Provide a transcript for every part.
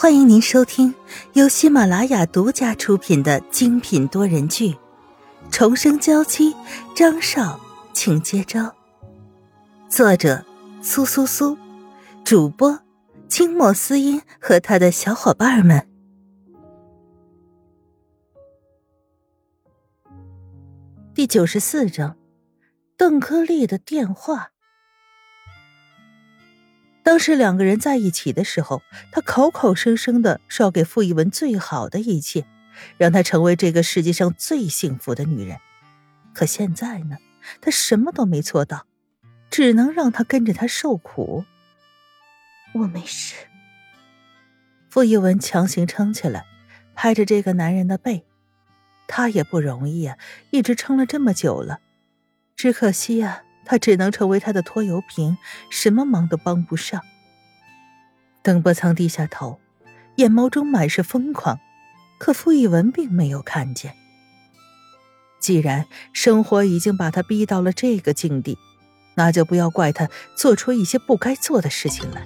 欢迎您收听由喜马拉雅独家出品的精品多人剧《重生娇妻》，张少，请接招。作者：苏苏苏，主播：清末思音和他的小伙伴们。第九十四章，邓科利的电话。当时两个人在一起的时候，他口口声声的说要给傅一文最好的一切，让她成为这个世界上最幸福的女人。可现在呢，他什么都没做到，只能让他跟着他受苦。我没事。傅一文强行撑起来，拍着这个男人的背。他也不容易啊，一直撑了这么久了，只可惜呀。他只能成为他的拖油瓶，什么忙都帮不上。邓伯苍低下头，眼眸中满是疯狂，可傅一文并没有看见。既然生活已经把他逼到了这个境地，那就不要怪他做出一些不该做的事情来。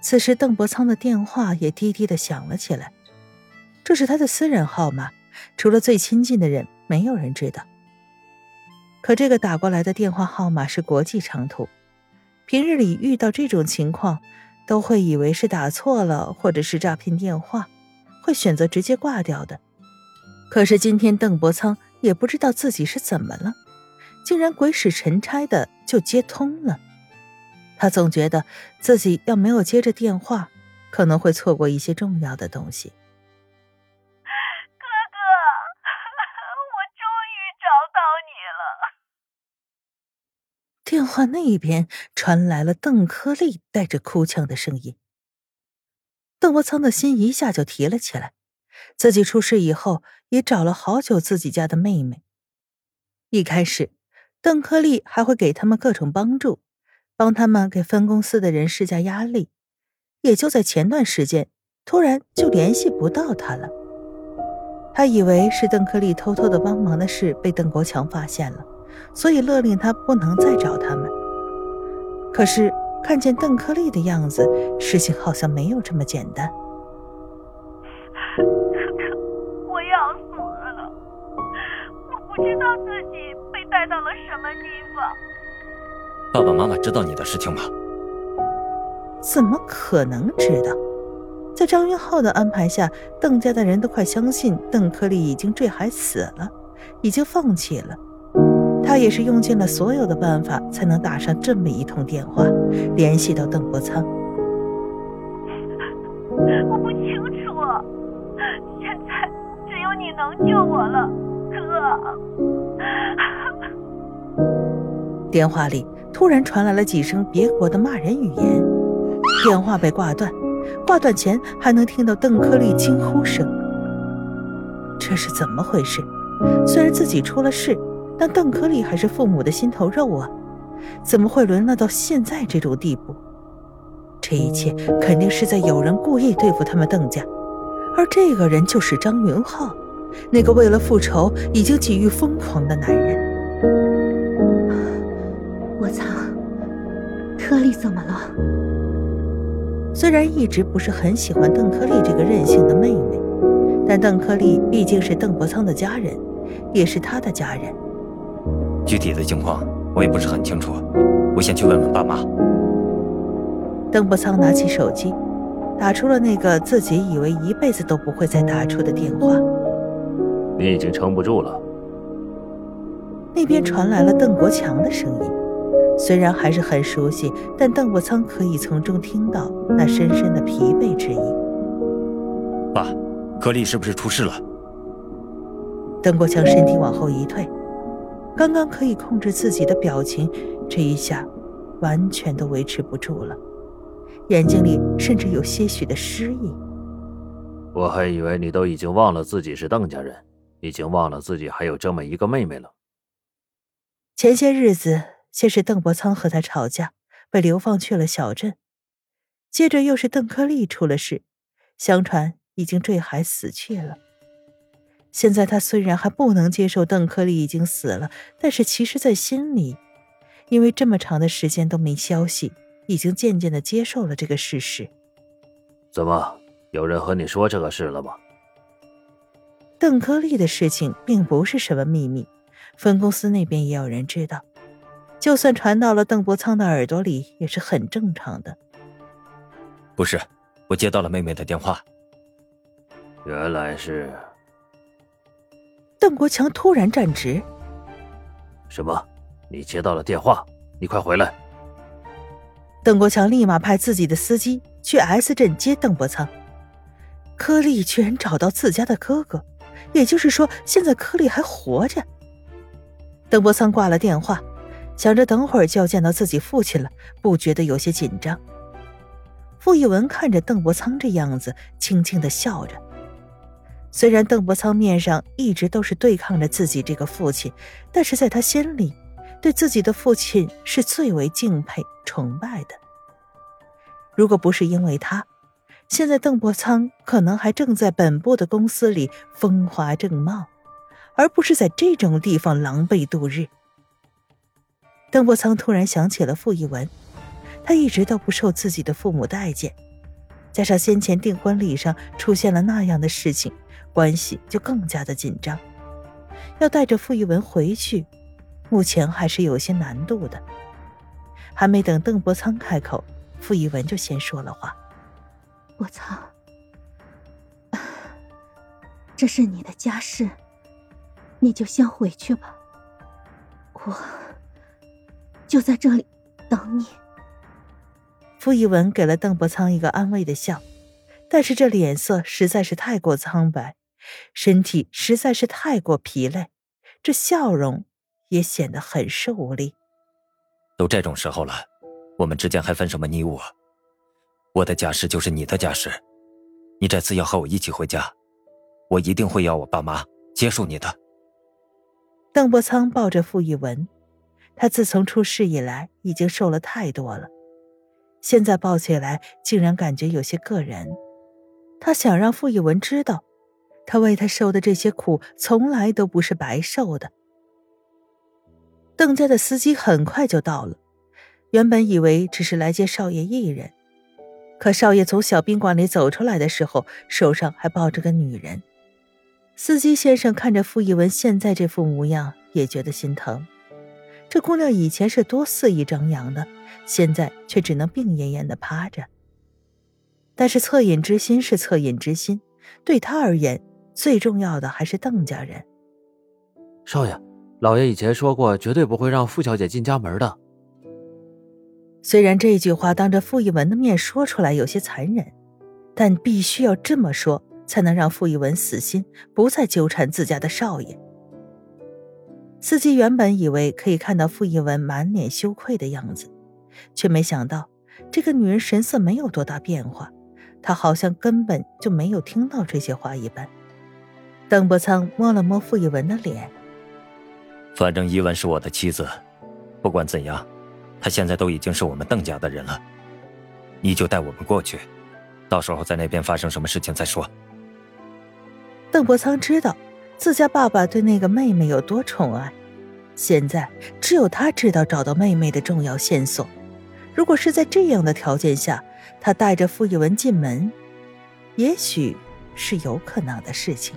此时，邓伯苍的电话也低低的响了起来，这是他的私人号码，除了最亲近的人，没有人知道。可这个打过来的电话号码是国际长途，平日里遇到这种情况，都会以为是打错了或者是诈骗电话，会选择直接挂掉的。可是今天邓伯苍也不知道自己是怎么了，竟然鬼使神差的就接通了。他总觉得自己要没有接着电话，可能会错过一些重要的东西。电话那边传来了邓科利带着哭腔的声音。邓伯苍的心一下就提了起来，自己出事以后也找了好久自己家的妹妹。一开始，邓科利还会给他们各种帮助，帮他们给分公司的人施加压力。也就在前段时间，突然就联系不到他了。他以为是邓科利偷偷的帮忙的事被邓国强发现了。所以勒令他不能再找他们。可是看见邓克利的样子，事情好像没有这么简单。哥哥，我要死了！我不知道自己被带到了什么地方。爸爸妈妈知道你的事情吗？怎么可能知道？在张云浩的安排下，邓家的人都快相信邓克利已经坠海死了，已经放弃了。他也是用尽了所有的办法，才能打上这么一通电话，联系到邓国仓。我不清楚，现在只有你能救我了，哥。电话里突然传来了几声别国的骂人语言，电话被挂断，挂断前还能听到邓克利惊呼声。这是怎么回事？虽然自己出了事。但邓科利还是父母的心头肉啊，怎么会沦落到现在这种地步？这一切肯定是在有人故意对付他们邓家，而这个人就是张云浩，那个为了复仇已经几欲疯狂的男人。我操，科利怎么了？虽然一直不是很喜欢邓科利这个任性的妹妹，但邓科利毕竟是邓伯苍的家人，也是他的家人。具体的情况我也不是很清楚，我先去问问爸妈。邓伯苍拿起手机，打出了那个自己以为一辈子都不会再打出的电话。你已经撑不住了。那边传来了邓国强的声音，虽然还是很熟悉，但邓伯苍可以从中听到那深深的疲惫之意。爸，柯丽是不是出事了？邓国强身体往后一退。刚刚可以控制自己的表情，这一下完全都维持不住了，眼睛里甚至有些许的失意。我还以为你都已经忘了自己是邓家人，已经忘了自己还有这么一个妹妹了。前些日子，先是邓伯苍和他吵架，被流放去了小镇，接着又是邓克利出了事，相传已经坠海死去了。现在他虽然还不能接受邓克利已经死了，但是其实，在心里，因为这么长的时间都没消息，已经渐渐的接受了这个事实。怎么，有人和你说这个事了吗？邓科利的事情并不是什么秘密，分公司那边也有人知道，就算传到了邓伯苍的耳朵里，也是很正常的。不是，我接到了妹妹的电话。原来是。邓国强突然站直。什么？你接到了电话？你快回来！邓国强立马派自己的司机去 S 镇接邓伯苍。柯利居然找到自家的哥哥，也就是说，现在柯利还活着。邓伯苍挂了电话，想着等会儿就要见到自己父亲了，不觉得有些紧张。傅一文看着邓伯苍这样子，轻轻的笑着。虽然邓伯苍面上一直都是对抗着自己这个父亲，但是在他心里，对自己的父亲是最为敬佩、崇拜的。如果不是因为他，现在邓伯苍可能还正在本部的公司里风华正茂，而不是在这种地方狼狈度日。邓伯苍突然想起了傅一文，他一直都不受自己的父母待见，加上先前订婚礼上出现了那样的事情。关系就更加的紧张，要带着傅玉文回去，目前还是有些难度的。还没等邓伯苍开口，傅一文就先说了话：“伯苍，这是你的家事，你就先回去吧，我就在这里等你。”傅一文给了邓伯苍一个安慰的笑，但是这脸色实在是太过苍白。身体实在是太过疲累，这笑容也显得很是无力。都这种时候了，我们之间还分什么你我？我的家事就是你的家事，你这次要和我一起回家，我一定会要我爸妈接受你的。邓伯苍抱着傅一文，他自从出事以来已经瘦了太多了，现在抱起来竟然感觉有些硌人。他想让傅一文知道。他为他受的这些苦，从来都不是白受的。邓家的司机很快就到了，原本以为只是来接少爷一人，可少爷从小宾馆里走出来的时候，手上还抱着个女人。司机先生看着傅一文现在这副模样，也觉得心疼。这姑娘以前是多肆意张扬的，现在却只能病恹恹的趴着。但是恻隐之心是恻隐之心，对他而言。最重要的还是邓家人。少爷，老爷以前说过，绝对不会让傅小姐进家门的。虽然这句话当着傅一文的面说出来有些残忍，但必须要这么说，才能让傅一文死心，不再纠缠自家的少爷。司机原本以为可以看到傅一文满脸羞愧的样子，却没想到这个女人神色没有多大变化，她好像根本就没有听到这些话一般。邓伯苍摸了摸傅一文的脸，反正伊文是我的妻子，不管怎样，她现在都已经是我们邓家的人了。你就带我们过去，到时候在那边发生什么事情再说。邓伯苍知道自家爸爸对那个妹妹有多宠爱，现在只有他知道找到妹妹的重要线索。如果是在这样的条件下，他带着傅一文进门，也许是有可能的事情。